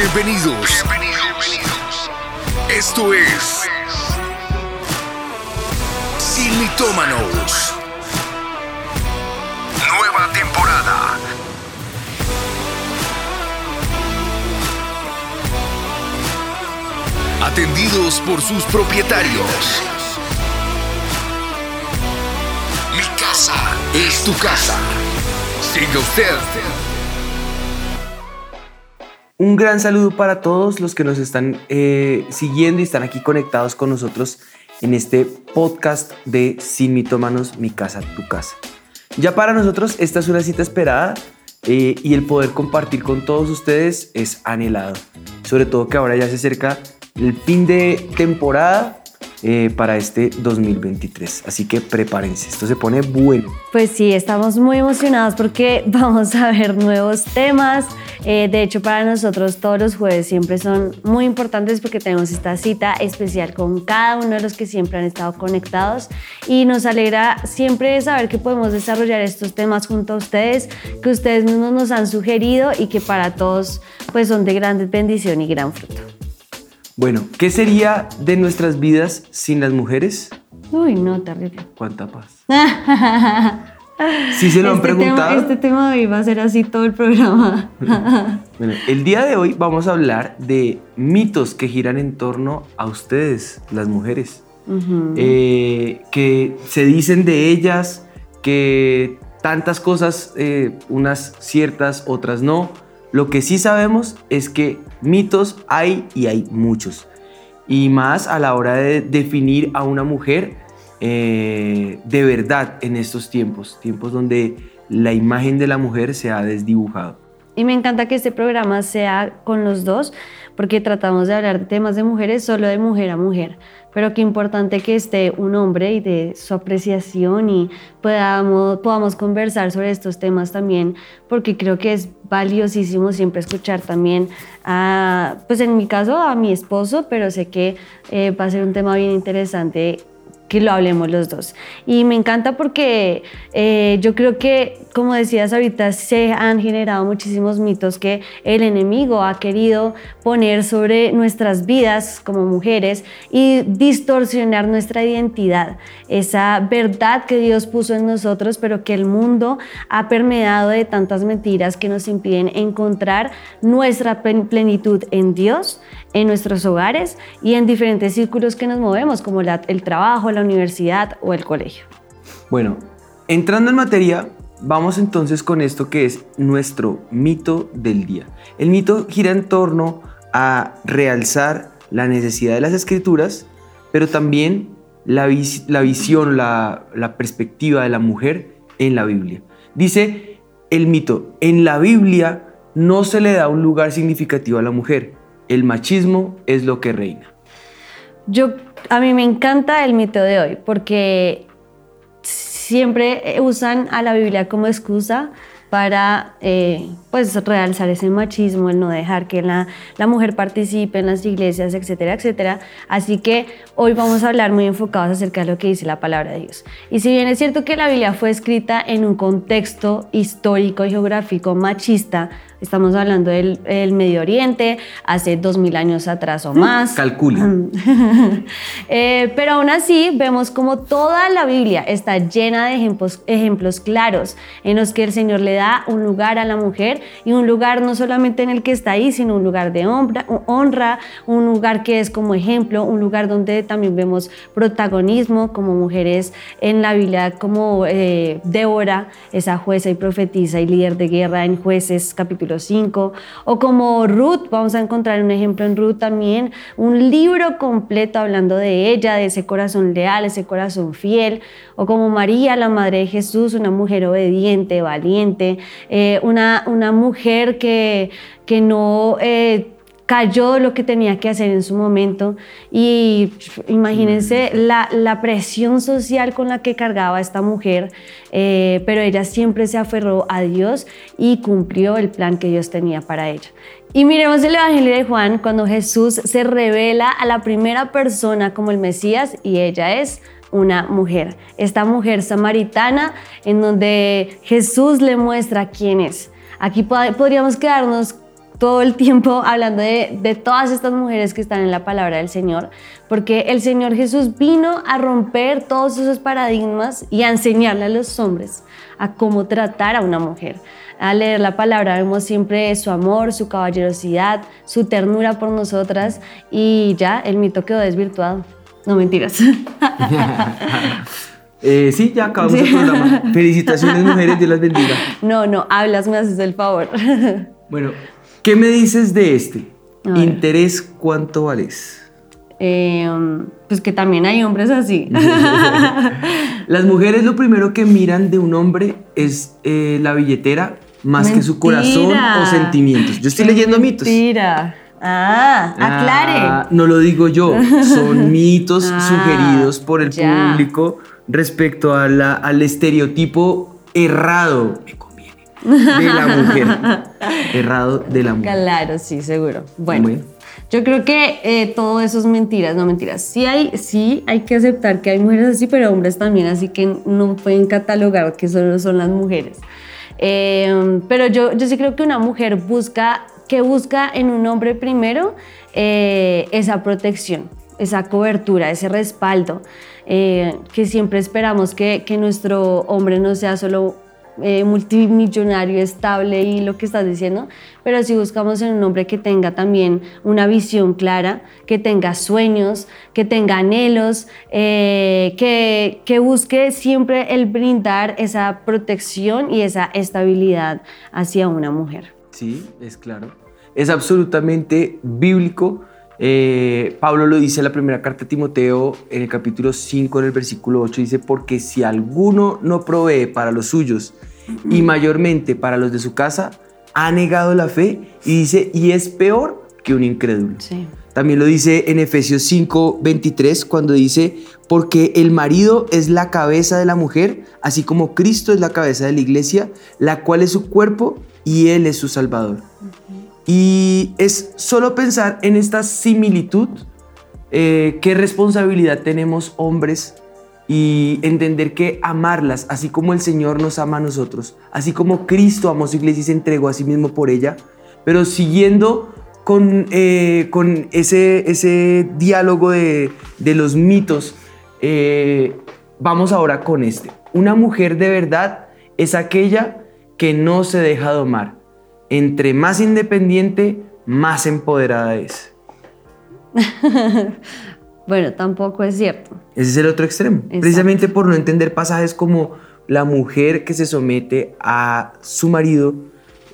Bienvenidos. Bienvenidos. Esto es Sin Mitómanos. Nueva temporada. Atendidos por sus propietarios. Mi casa es tu casa. Siga usted. Un gran saludo para todos los que nos están eh, siguiendo y están aquí conectados con nosotros en este podcast de Sin Mitómanos, Mi Casa, Tu Casa. Ya para nosotros esta es una cita esperada eh, y el poder compartir con todos ustedes es anhelado. Sobre todo que ahora ya se acerca el fin de temporada eh, para este 2023. Así que prepárense, esto se pone bueno. Pues sí, estamos muy emocionados porque vamos a ver nuevos temas. Eh, de hecho, para nosotros todos los jueves siempre son muy importantes porque tenemos esta cita especial con cada uno de los que siempre han estado conectados y nos alegra siempre saber que podemos desarrollar estos temas junto a ustedes, que ustedes mismos nos han sugerido y que para todos pues son de gran bendición y gran fruto. Bueno, ¿qué sería de nuestras vidas sin las mujeres? Uy, no, terrible. ¿Cuánta paz? ¿Sí se lo han Este preguntado? tema- este tema de hoy va a ser así todo el programa. Bueno, el día de hoy vamos a hablar de mitos que giran en torno a ustedes, las mujeres. Eh, que se dicen de ellas, que tantas cosas, eh, unas ciertas, otras no. Lo que sí sabemos es que mitos hay y hay muchos. Y más a la hora de definir a una mujer eh, de verdad en estos tiempos, tiempos donde la imagen de la mujer se ha desdibujado. Y me encanta que este programa sea con los dos, porque tratamos de hablar de temas de mujeres solo de mujer a mujer. Pero qué importante que esté un hombre y de su apreciación y podamos, podamos conversar sobre estos temas también, porque creo que es valiosísimo siempre escuchar también a, pues en mi caso, a mi esposo, pero sé que eh, va a ser un tema bien interesante que lo hablemos los dos. Y me encanta porque eh, yo creo que, como decías ahorita, se han generado muchísimos mitos que el enemigo ha querido poner sobre nuestras vidas como mujeres y distorsionar nuestra identidad, esa verdad que Dios puso en nosotros, pero que el mundo ha permeado de tantas mentiras que nos impiden encontrar nuestra plen- plenitud en Dios, en nuestros hogares y en diferentes círculos que nos movemos, como el trabajo, la universidad o el colegio. Bueno, entrando en materia, vamos entonces con esto que es nuestro mito del día. El mito gira en torno a realzar la necesidad de las escrituras, pero también la, la visión, la, la perspectiva de la mujer en la Biblia. Dice el mito, en la Biblia no se le da un lugar significativo a la mujer, el machismo es lo que reina. Yo, a mí me encanta el mito de hoy porque siempre eh, usan a la Biblia como excusa para eh, pues realzar ese machismo, el no dejar que la, la mujer participe en las iglesias, etcétera, etcétera. Así que hoy vamos a hablar muy enfocados acerca de lo que dice la palabra de Dios. Y si bien es cierto que la Biblia fue escrita en un contexto histórico y geográfico machista, estamos hablando del el Medio Oriente, hace dos mil años atrás o más. Calcule. Eh, pero aún así vemos como toda la Biblia está llena de ejemplos, ejemplos claros en los que el Señor le da un lugar a la mujer y un lugar no solamente en el que está ahí, sino un lugar de honra, honra, un lugar que es como ejemplo, un lugar donde también vemos protagonismo como mujeres en la Biblia, como eh, Débora, esa jueza y profetisa y líder de guerra en jueces capítulo 5, o como Ruth, vamos a encontrar un ejemplo en Ruth también, un libro completo hablando de ella, de ese corazón leal, ese corazón fiel, o como María, la madre de Jesús, una mujer obediente, valiente, eh, una, una mujer que, que no... eh, cayó lo que tenía que hacer en su momento y imagínense la, la presión social con la que cargaba esta mujer, eh, pero ella siempre se aferró a Dios y cumplió el plan que Dios tenía para ella. Y miremos el Evangelio de Juan cuando Jesús se revela a la primera persona como el Mesías y ella es una mujer, esta mujer samaritana en donde Jesús le muestra quién es. Aquí pod- podríamos quedarnos todo el tiempo hablando de, de, todas estas mujeres que están en la palabra del Señor, porque el Señor Jesús vino a romper todos esos paradigmas y a enseñarle a los hombres a cómo tratar a una mujer. Al leer la palabra vemos siempre su amor, su caballerosidad, su ternura por nosotras y ya el mito quedó desvirtuado. No mentiras. Eh, sí, ya acabamos el programa. Felicitaciones, mujeres, Dios las bendiga. No, no, hablas, me haces el favor. Bueno, ¿qué me dices de este? Interés, ¿cuánto vales? Eh, pues que también hay hombres así. Las mujeres lo primero que miran de un hombre es eh, la billetera más que su corazón o sentimientos. Yo estoy leyendo mitos. Mentira. Ah, aclare. Ah, no lo digo yo, son mitos ah, sugeridos por el público respecto a la, al estereotipo errado, de la mujer. errado de la mujer. Claro, sí, seguro. Bueno. Yo creo que eh, todo eso es mentiras, no mentiras. Sí hay, sí hay que aceptar que hay mujeres así, pero hombres también, así que no pueden catalogar que solo son las mujeres. Eh, pero yo, yo sí creo que una mujer busca, que busca en un hombre primero eh, esa protección, esa cobertura, ese respaldo, que siempre esperamos que, que nuestro hombre no sea solo eh, multimillonario, estable y lo que estás diciendo, pero si buscamos en un hombre que tenga también una visión clara, que tenga sueños, que tenga anhelos, eh, que, que busque siempre el brindar esa protección y esa estabilidad hacia una mujer. Sí, es claro. Es absolutamente bíblico. Eh, Pablo lo dice en la primera carta a Timoteo, en el capítulo 5, en el versículo 8, dice, porque si alguno no provee para los suyos, y mayormente para los de su casa, ha negado la fe y dice, y es peor que un incrédulo. También lo dice en Efesios 5, 23, cuando dice, porque el marido es la cabeza de la mujer, así como Cristo es la cabeza de la iglesia, la cual es su cuerpo y Él es su Salvador. Y es solo pensar en esta similitud, eh, qué responsabilidad tenemos hombres y entender que amarlas, así como el Señor nos ama a nosotros, así como Cristo amó su iglesia y se entregó a sí mismo por ella, pero siguiendo con, eh, con ese, ese diálogo de, de los mitos, eh, vamos ahora con este. Una mujer de verdad es aquella que no se deja domar. Entre más independiente, más empoderada es. Bueno, tampoco es cierto. Ese es el otro extremo. Precisamente por no entender pasajes como la mujer que se somete a su marido,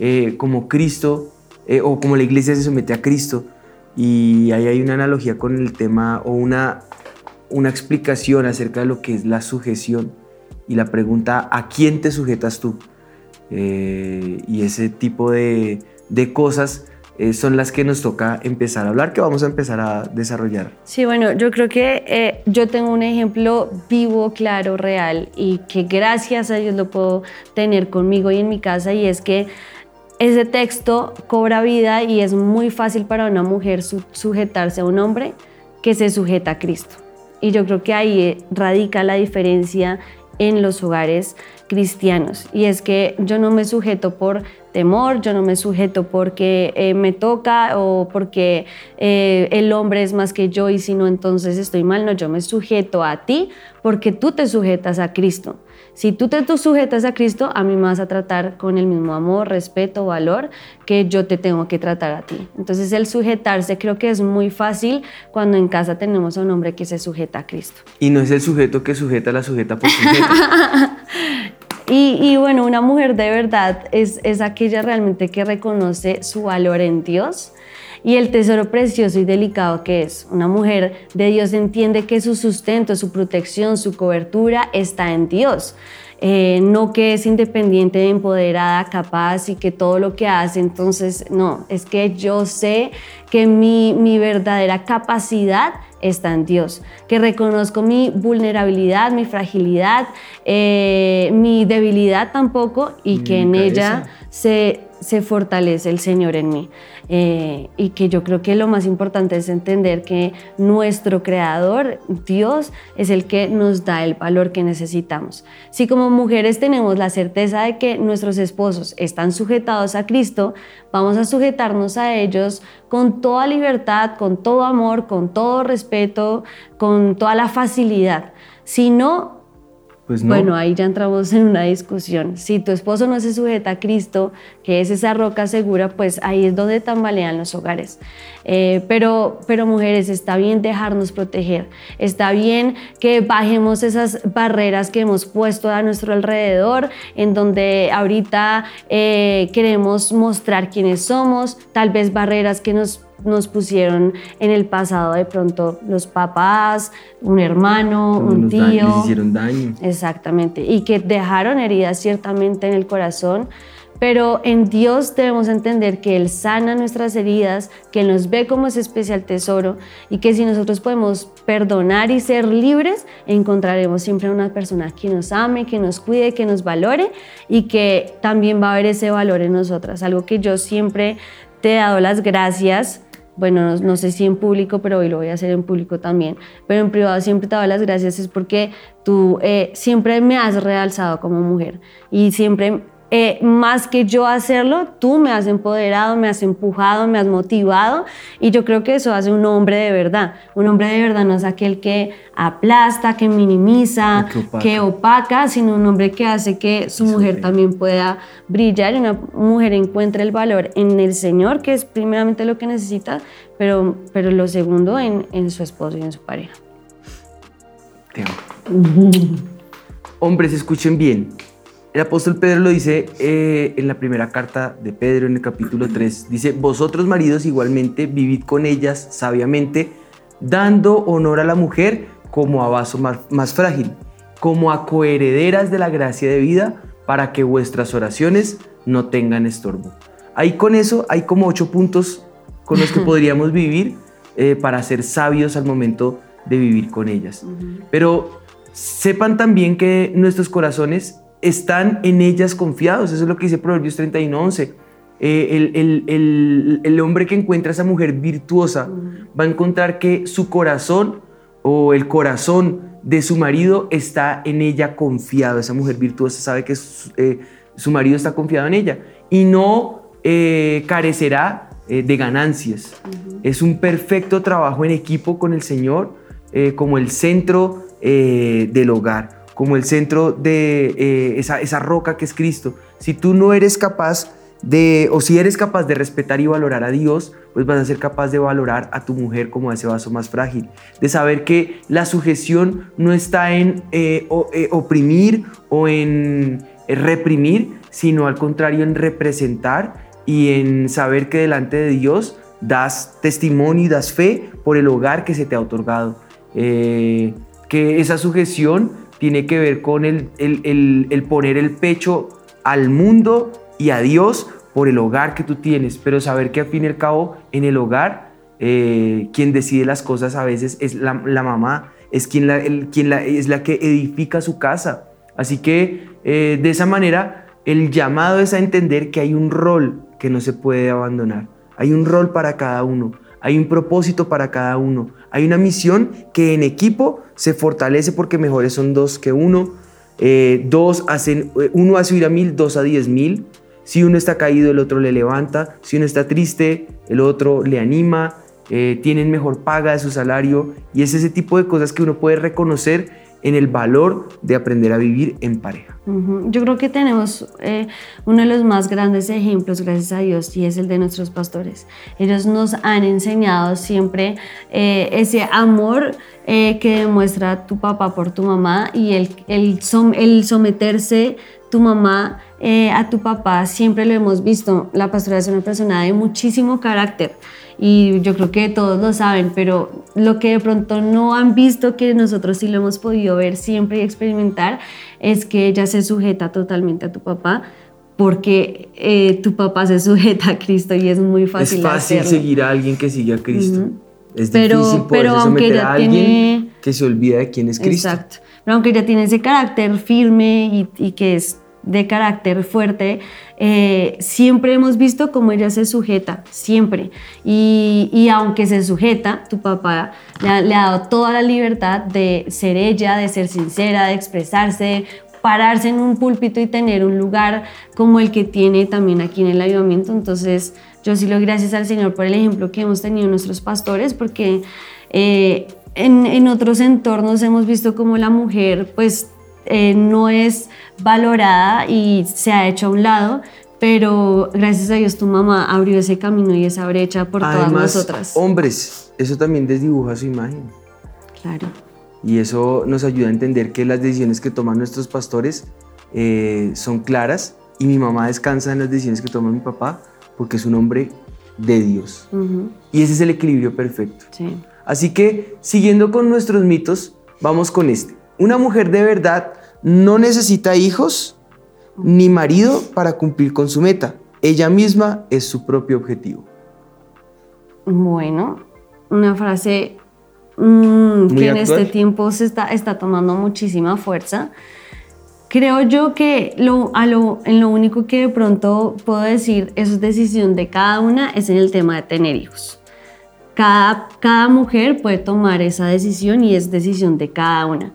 eh, como Cristo, eh, o como la iglesia se somete a Cristo. Y ahí hay una analogía con el tema o una, una explicación acerca de lo que es la sujeción y la pregunta, ¿a quién te sujetas tú? Eh, y ese tipo de, de cosas eh, son las que nos toca empezar a hablar, que vamos a empezar a desarrollar. Sí, bueno, yo creo que eh, yo tengo un ejemplo vivo, claro, real y que gracias a Dios lo puedo tener conmigo y en mi casa y es que ese texto cobra vida y es muy fácil para una mujer sujetarse a un hombre que se sujeta a Cristo. Y yo creo que ahí eh, radica la diferencia en los hogares cristianos. Y es que yo no me sujeto por temor, yo no me sujeto porque eh, me toca o porque eh, el hombre es más que yo y si no entonces estoy mal, no, yo me sujeto a ti porque tú te sujetas a Cristo. Si tú te sujetas a Cristo, a mí me vas a tratar con el mismo amor, respeto, valor que yo te tengo que tratar a ti. Entonces el sujetarse creo que es muy fácil cuando en casa tenemos a un hombre que se sujeta a Cristo. Y no es el sujeto que sujeta la sujeta por sujeta. Y, bueno, una mujer de verdad es, es aquella realmente que reconoce su valor en Dios y el tesoro precioso y delicado que es. Una mujer de Dios entiende que su sustento, su protección, su cobertura está en Dios. Eh, no que es independiente, empoderada, capaz y que todo lo que hace, entonces no, es que yo sé que mi, mi verdadera capacidad está en Dios, que reconozco mi vulnerabilidad, mi fragilidad, eh, mi debilidad tampoco y que en ella se, se fortalece el Señor en mí. Eh, y que yo creo que lo más importante es entender que nuestro Creador, Dios, es el que nos da el valor que necesitamos. Si como mujeres tenemos la certeza de que nuestros esposos están sujetados a Cristo, vamos a sujetarnos a ellos con toda libertad, con todo amor, con todo respeto, con toda la facilidad. Si no, pues Bueno, ahí ya entramos en una discusión. Si tu esposo no se sujeta a Cristo, que es esa roca segura, pues ahí es donde tambalean los hogares. Eh, pero, pero mujeres, está bien dejarnos proteger. Está bien que bajemos esas barreras que hemos puesto a nuestro alrededor, en donde ahorita eh, queremos mostrar quiénes somos, tal vez barreras que nos nos pusieron en el pasado de pronto los papás, un hermano, un tío. les hicieron daño. Exactamente. Y que dejaron heridas ciertamente en el corazón. Pero en Dios debemos entender que Él sana nuestras heridas, que Él nos ve como ese especial tesoro y que si nosotros podemos perdonar y ser libres, encontraremos siempre una persona que nos ame, que nos cuide, que nos valore y que también va a haber ese valor en nosotras. Algo que yo siempre te he dado las gracias bueno, no, sé si en público, pero hoy lo voy a hacer en público también, pero en privado siempre te doy las gracias, es porque tú eh, siempre me has realzado como mujer y siempre eh, más que yo hacerlo, tú me has empoderado, me has empujado, me has motivado y yo creo que eso hace un hombre de verdad. Un hombre de verdad no es aquel que aplasta, que minimiza, que opaca. sino un hombre que hace que su mujer también pueda brillar y una mujer encuentre el valor en el Señor, que es primeramente lo que necesita, pero, pero lo segundo en, en su esposo y en su pareja. Hombres, escuchen bien. El apóstol Pedro lo dice eh, en la primera carta de Pedro, en el capítulo 3. Dice, vosotros maridos igualmente vivid con ellas sabiamente, dando honor a la mujer como a vaso más, frágil, como a coherederas de la gracia de vida, para que vuestras oraciones no tengan estorbo. Ahí con eso hay como ocho puntos con los que podríamos vivir eh, para ser sabios al momento de vivir con ellas. Pero sepan también que nuestros corazones están en ellas confiados. Eso es lo que dice Proverbios 31, 11. Eh, el, hombre que encuentra a esa mujer virtuosa va a encontrar que su corazón o el corazón de su marido está en ella confiado. Esa mujer virtuosa sabe que su, eh, marido está confiado en ella y no eh, carecerá de ganancias. Es un perfecto trabajo en equipo con el Señor como el centro del hogar como el centro de eh, esa, roca que es Cristo. Si tú no eres capaz de, o si eres capaz de respetar y valorar a Dios, pues vas a ser capaz de valorar a tu mujer como ese vaso más frágil, de saber que la sujeción no está en eh, eh, oprimir o en reprimir, sino al contrario en representar y en saber que delante de Dios das testimonio y das fe por el hogar que se te ha otorgado. que esa sujeción tiene que ver con el, el, poner el pecho al mundo y a Dios por el hogar que tú tienes, pero saber que al fin y al cabo en el hogar eh, quien decide las cosas a veces es la, mamá, es quien, la, quien la, es la que edifica su casa. Así que eh, de esa manera el llamado es a entender que hay un rol que no se puede abandonar, hay un rol para cada uno, hay un propósito para cada uno, hay una misión que en equipo se fortalece porque mejores son dos que uno. Eh, dos hacen, eh, uno hace huir a mil, dos a diez mil. Si uno está caído, el otro le levanta. Si uno está triste, el otro le anima. Eh, tienen mejor paga de su salario. Y es ese tipo de cosas que uno puede reconocer en el valor de aprender a vivir en pareja. Yo creo que tenemos eh, uno de los más grandes ejemplos, gracias a Dios, y es el de nuestros pastores. Ellos nos han enseñado siempre eh, ese amor eh, que demuestra tu papá por tu mamá y el, el, el someterse tu mamá a tu papá, siempre lo hemos visto. La pastora es una persona de muchísimo carácter y yo creo que todos lo saben, pero lo que de pronto no han visto que nosotros sí lo hemos podido ver siempre y experimentar es que ella se sujeta totalmente a tu papá porque eh, tu papá se sujeta a Cristo y es muy fácil. Es fácil seguir a alguien que sigue a Cristo. Es pero, difícil aunque ella a alguien que se olvida de quién es Cristo. Exacto. Pero aunque ella tiene ese carácter firme y, y que es de carácter fuerte, eh, siempre hemos visto cómo ella se sujeta, siempre. Y, aunque se sujeta, tu papá le ha, dado toda la libertad de ser ella, de ser sincera, de expresarse, pararse en un púlpito y tener un lugar como el que tiene también aquí en el ayudamiento. Entonces, yo sí lo gracias al Señor por el ejemplo que hemos tenido nuestros pastores, porque eh, en, otros entornos hemos visto como la mujer pues eh, no es valorada y se ha hecho a un lado, pero gracias a Dios tu mamá abrió ese camino y esa brecha por todas nosotras. Hombres, eso también desdibuja su imagen. Claro. Y eso nos ayuda a entender que las decisiones que toman nuestros pastores eh, son claras y mi mamá descansa en las decisiones que toma mi papá porque es un hombre de Dios. Y ese es el equilibrio perfecto. Así que, siguiendo con nuestros mitos, vamos con este. Una mujer de verdad no necesita hijos ni marido para cumplir con su meta. Ella misma es su propio objetivo. Bueno, una frase mm, que en este tiempo se está, está tomando muchísima fuerza. Creo yo que lo, a lo, en lo único que de pronto puedo decir eso es decisión de cada una es en el tema de tener hijos. Cada, cada mujer puede tomar esa decisión y es decisión de cada una.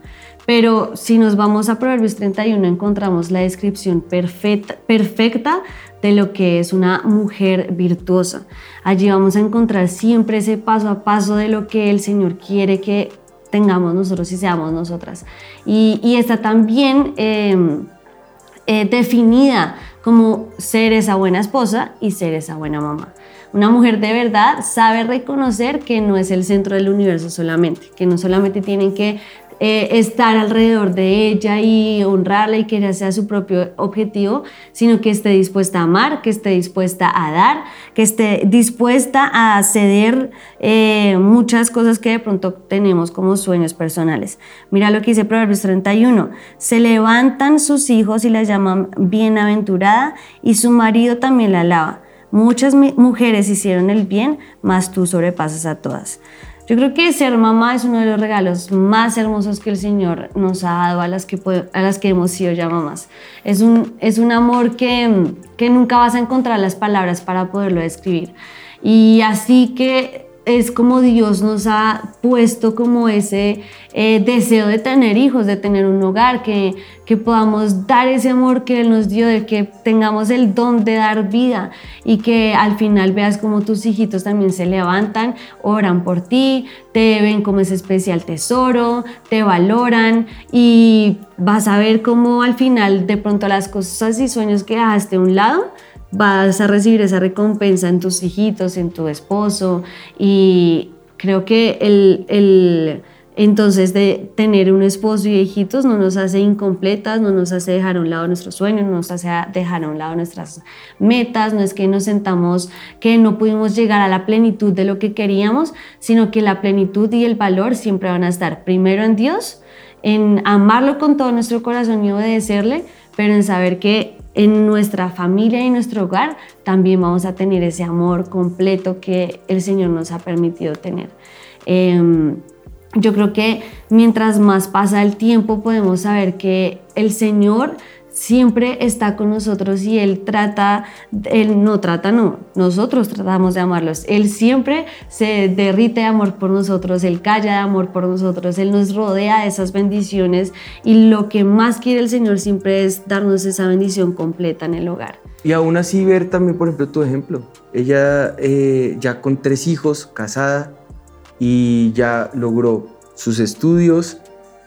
Pero si nos vamos a Proverbios 31 encontramos la descripción perfecta, perfecta de lo que es una mujer virtuosa. Allí vamos a encontrar siempre ese paso a paso de lo que el Señor quiere que tengamos nosotros y seamos nosotras. Y, está también em, eh, definida como ser esa buena esposa y ser esa buena mamá. Una mujer de verdad sabe reconocer que no es el centro del universo solamente, que no solamente tienen que eh, estar alrededor de ella y honrarla y que ella sea su propio objetivo, sino que esté dispuesta a amar, que esté dispuesta a dar, que esté dispuesta a ceder eh, muchas cosas que de pronto tenemos como sueños personales. Mira lo que dice Proverbios 31, se levantan sus hijos y la llaman bienaventurada y su marido también la alaba. Muchas mujeres hicieron el bien, mas tú sobrepasas a todas. Yo creo que ser mamá es uno de los regalos más hermosos que el Señor nos ha dado a las que, a las que hemos sido ya mamás. Es un, es un amor que, que nunca vas a encontrar las palabras para poderlo describir. Y así que es como Dios nos ha puesto como ese eh, deseo de tener hijos, de tener un hogar, que, que podamos dar ese amor que Él nos dio, de que tengamos el don de dar vida y que al final veas como tus hijitos también se levantan, oran por ti, te ven como ese especial tesoro, te valoran y vas a ver cómo al final de pronto las cosas y sueños que dejaste a un lado, vas a recibir esa recompensa en tus hijitos, en tu esposo y creo que el, entonces de tener un esposo y hijitos no nos hace incompletas, no nos hace dejar a un lado nuestros sueños, no nos hace dejar a un lado nuestras metas, no es que nos sentamos que no pudimos llegar a la plenitud de lo que queríamos, sino que la plenitud y el valor siempre van a estar primero en Dios, en amarlo con todo nuestro corazón y obedecerle, pero en saber que en nuestra familia y en nuestro hogar también vamos a tener ese amor completo que el Señor nos ha permitido tener. Em, yo creo que mientras más pasa el tiempo podemos saber que el Señor siempre está con nosotros y Él trata, Él no trata, no, nosotros tratamos de amarlos. Él siempre se derrite de amor por nosotros, Él calla de amor por nosotros, Él nos rodea de esas bendiciones y lo que más quiere el Señor siempre es darnos esa bendición completa en el hogar. Y aún así ver también, por ejemplo, tu ejemplo. Ella eh, ya con tres hijos, casada, y ya logró sus estudios,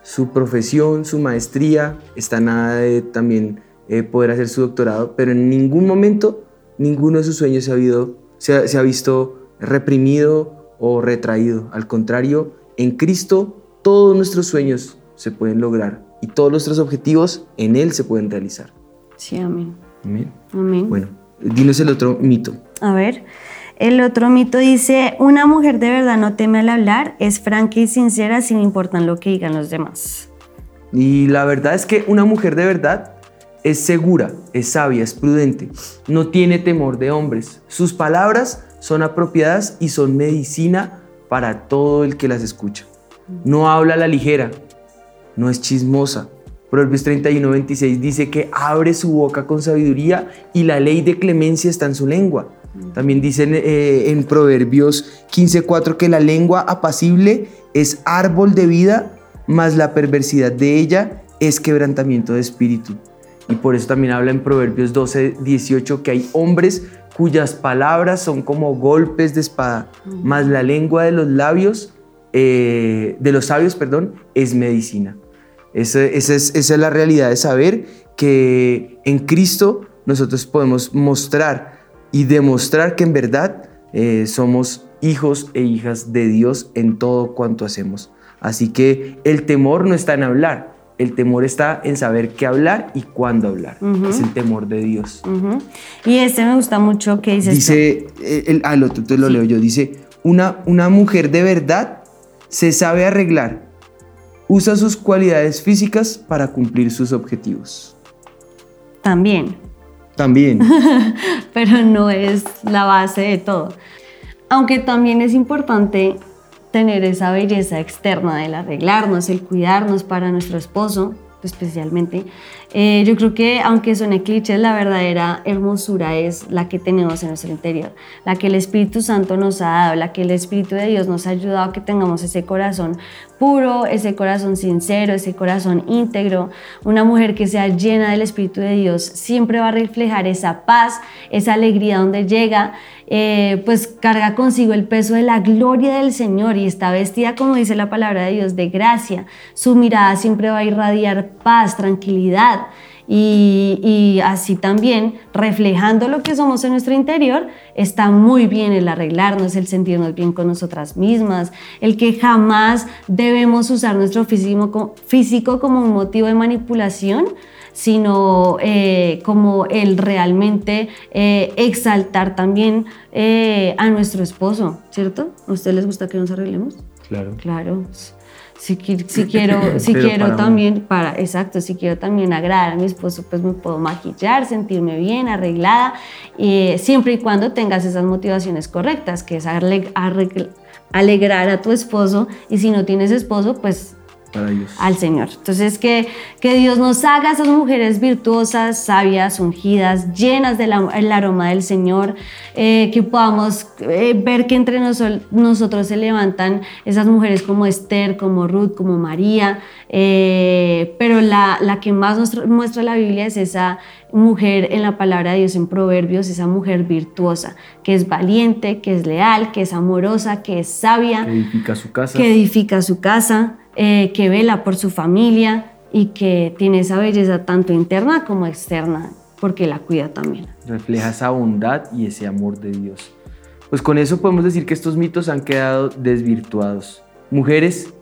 su profesión, su maestría, está nada de también eh, poder hacer su doctorado, pero en ningún momento ninguno de sus sueños se ha, se, se ha visto reprimido o retraído. Al contrario, en Cristo todos nuestros sueños se pueden lograr y todos nuestros objetivos en Él se pueden realizar. Sí, amén. Amén. Amén. Bueno, dinos el otro mito. A ver. El otro mito dice, una mujer de verdad no teme al hablar, es franca y sincera sin importar lo que digan los demás. Y la verdad es que una mujer de verdad es segura, es sabia, es prudente, no tiene temor de hombres. Sus palabras son apropiadas y son medicina para todo el que las escucha. No habla a la ligera, no es chismosa, Proverbios 31, 26 dice que abre su boca con sabiduría y la ley de clemencia está en su lengua. También dicen eh, en Proverbios 15:4 que la lengua apacible es árbol de vida, mas la perversidad de ella es quebrantamiento de espíritu. Y por eso también habla en Proverbios 12:18 que hay hombres cuyas palabras son como golpes de espada, mas la lengua de los labios, eh, de los sabios, perdón, es medicina. Esa, esa, es, esa es la realidad de saber que en Cristo nosotros podemos mostrar y demostrar que en verdad eh, somos hijos e hijas de Dios en todo cuanto hacemos. Así que el temor no está en hablar, el temor está en saber qué hablar y cuándo hablar. Es el temor de Dios. Y este me gusta mucho que dice... Dice, eh, el, al otro te lo leo yo, dice, una, una mujer de verdad se sabe arreglar, usa sus cualidades físicas para cumplir sus objetivos. También. También. Pero no es la base de todo. Aunque también es importante tener esa belleza externa del arreglarnos, el cuidarnos para nuestro esposo, especialmente. Eh, yo creo que aunque son clichés, la verdadera hermosura es la que tenemos en nuestro interior, la que el Espíritu Santo nos ha dado, la que el Espíritu de Dios nos ha ayudado a que tengamos ese corazón puro, ese corazón sincero, ese corazón íntegro. Una mujer que sea llena del Espíritu de Dios siempre va a reflejar esa paz, esa alegría donde llega, eh, pues carga consigo el peso de la gloria del Señor y está vestida, como dice la palabra de Dios, de gracia. Su mirada siempre va a irradiar paz, tranquilidad. Y, así también, reflejando lo que somos en nuestro interior, está muy bien el arreglarnos, el sentirnos bien con nosotras mismas, el que jamás debemos usar nuestro físico, físico como un motivo de manipulación, sino eh, como el realmente eh, exaltar también eh, a nuestro esposo, ¿cierto? ¿A ustedes les gusta que nos arreglemos? Claro. Claro si, si quiero, si quiero también, para, exacto, si quiero también agradar a mi esposo, pues me puedo maquillar, sentirme bien, arreglada, y siempre y cuando tengas esas motivaciones correctas, que es alegrar a tu esposo, y si no tienes esposo, pues al Señor. Entonces, que, que Dios nos haga esas mujeres virtuosas, sabias, ungidas, llenas del aroma del Señor, eh, que podamos eh, ver que entre nosotros se levantan esas mujeres como Esther, como Ruth, como María, eh, pero la, la, que más nos muestra la Biblia es esa mujer en la palabra de Dios en Proverbios, esa mujer virtuosa, que es valiente, que es leal, que es amorosa, que es sabia, que edifica su casa. Que edifica su casa eh, que vela por su familia y que tiene esa belleza tanto interna como externa, porque la cuida también. Refleja esa bondad y ese amor de Dios. Pues con eso podemos decir que estos mitos han quedado desvirtuados. Mujeres,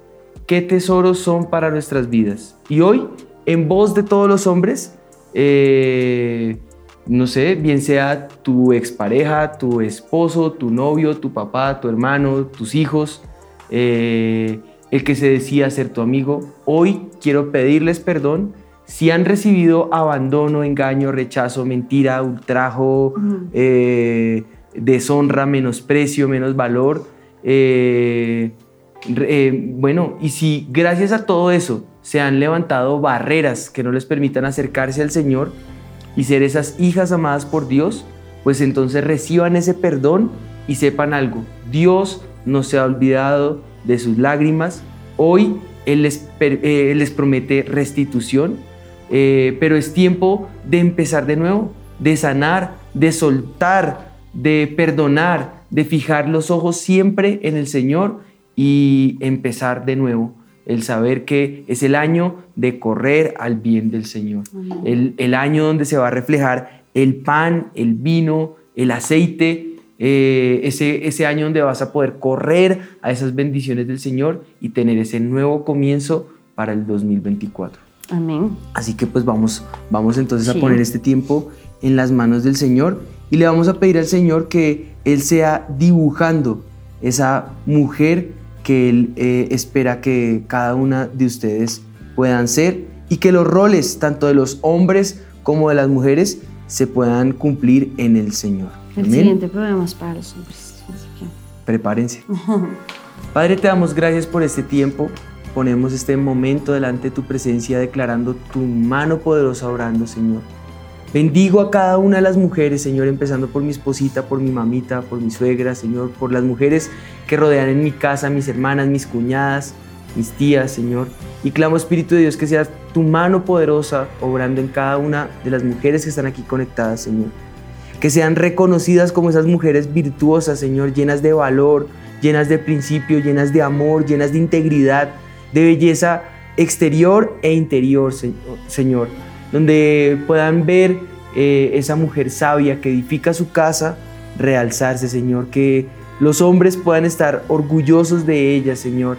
¿qué tesoros son para nuestras vidas? Y hoy, en voz de todos los hombres, eh, no sé, bien sea tu expareja, tu esposo, tu novio, tu papá, tu hermano, tus hijos, eh, el que se decía ser tu amigo, hoy quiero pedirles perdón si han recibido abandono, engaño, rechazo, mentira, ultrajo, eh, deshonra, menosprecio, menos valor. Eh, eh, bueno, y si gracias a todo eso se han levantado barreras que no les permitan acercarse al Señor y ser esas hijas amadas por Dios, pues entonces reciban ese perdón y sepan algo, Dios no se ha olvidado de sus lágrimas. Hoy Él les, eh, les promete restitución, eh, pero es tiempo de empezar de nuevo, de sanar, de soltar, de perdonar, de fijar los ojos siempre en el Señor y empezar de nuevo. El saber que es el año de correr al bien del Señor. El, el año donde se va a reflejar el pan, el vino, el aceite, eh, ese, ese año donde vas a poder correr a esas bendiciones del Señor y tener ese nuevo comienzo para el 2024. Amén. Así que pues vamos, vamos entonces a poner este tiempo en las manos del Señor y le vamos a pedir al Señor que Él sea dibujando esa mujer que Él eh, espera que cada una de ustedes puedan ser y que los roles tanto de los hombres como de las mujeres se puedan cumplir en el Señor. El siguiente programa es para los hombres. Prepárense. Padre, te damos gracias por este tiempo. ponemos este momento delante de tu presencia declarando tu mano poderosa orando, Señor. Bendigo a cada una de las mujeres, Señor, empezando por mi esposita, por mi mamita, por mi suegra, Señor, por las mujeres que rodean en mi casa, mis hermanas, mis cuñadas, mis tías, Señor. Y clamo, Espíritu de Dios, que sea tu mano poderosa obrando en cada una de las mujeres que están aquí conectadas, Señor. Que sean reconocidas como esas mujeres virtuosas, Señor, llenas de valor, llenas de principio, llenas de amor, llenas de integridad, de belleza exterior e interior, Señor, donde puedan ver eh, esa mujer sabia que edifica su casa, realzarse, Señor, que los hombres puedan estar orgullosos de ella, Señor,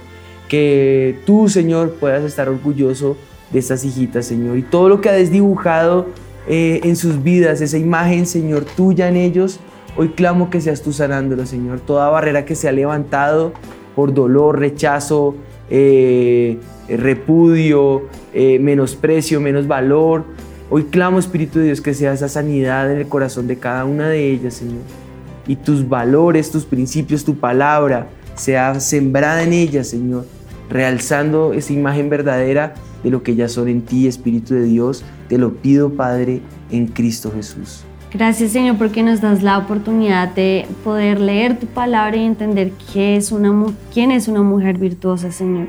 que tú, Señor, puedas estar orgulloso de estas hijitas, Señor, y todo lo que has dibujado eh, en sus vidas, esa imagen, Señor, tuya en ellos, Hoy clamo que seas tú sanándolo, Señor. Toda barrera que se ha levantado por dolor, rechazo, eh, repudio, eh, menosprecio, menos valor. Hoy clamo, Espíritu de Dios, que sea esa sanidad en el corazón de cada una de ellas, Señor. Y tus valores, tus principios, tu palabra sea sembrada en ellas, Señor, realzando esa imagen verdadera de lo que ellas son en ti, Espíritu de Dios. Te lo pido, Padre, en Cristo Jesús. Gracias Señor porque nos das la oportunidad de poder leer tu palabra y entender qué es una, quién es una mujer virtuosa, Señor.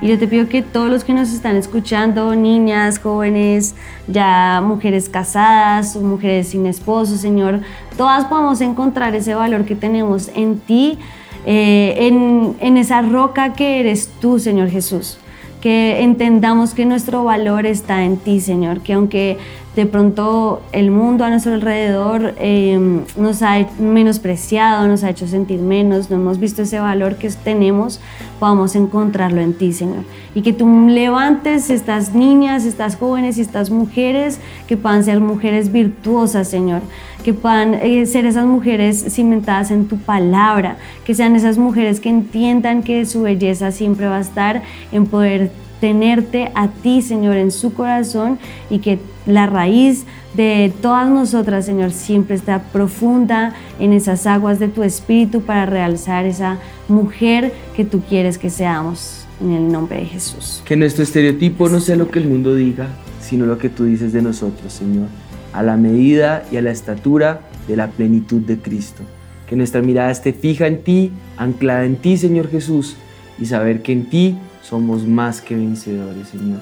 Y yo te pido que todos los que nos están escuchando, niñas, jóvenes, ya mujeres casadas mujeres sin esposo, Señor, todas podamos encontrar ese valor que tenemos en ti, eh, en, en esa roca que eres tú, Señor Jesús. Que entendamos que nuestro valor está en ti, Señor, que aunque de pronto el mundo a nuestro alrededor em, nos ha menospreciado, nos ha hecho sentir menos, no hemos visto ese valor que tenemos, podamos encontrarlo en ti, Señor. Y que tú levantes estas niñas, estas jóvenes y estas mujeres que puedan ser mujeres virtuosas, Señor, que puedan eh, ser esas mujeres cimentadas en tu palabra, que sean esas mujeres que entiendan que su belleza siempre va a estar en poder tenerte a ti, Señor, en su corazón y que la raíz de todas nosotras, Señor, siempre está profunda en esas aguas de tu espíritu para realzar esa mujer que tú quieres que seamos. En el nombre de Jesús. Que nuestro estereotipo no sea lo que el mundo diga, sino lo que tú dices de nosotros, Señor a la medida y a la estatura de la plenitud de Cristo. Que nuestra mirada esté fija en ti, anclada en ti, Señor Jesús, y saber que en ti somos más que vencedores, Señor.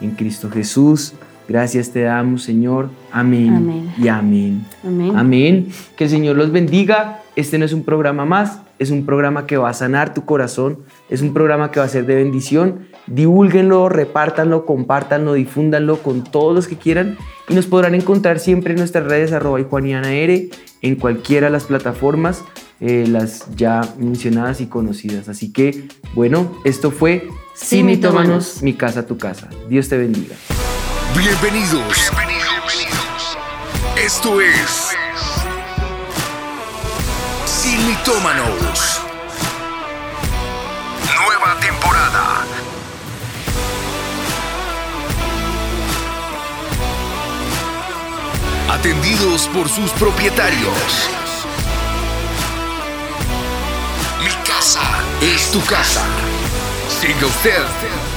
En Cristo Jesús, gracias te damos, Señor. Amén, y amén. amén. Amén. Que el Señor los bendiga. Este no es un programa más, es un programa que va a sanar tu corazón, es un programa que va a ser de bendición. Divúlguenlo, repártanlo, compártanlo, difúndanlo con todos los que quieran y nos podrán encontrar siempre en nuestras redes arroba y Juaniana R, en cualquiera de las plataformas, eh, las ya mencionadas y conocidas. Así que, bueno, esto fue Sin Mitómanos, mi casa, tu casa. Dios te bendiga. Bienvenidos. Bienvenidos. Esto es Sin Mitómanos. Nueva temporada. atendidos por sus propietarios. Mi casa es tu casa. Siga usted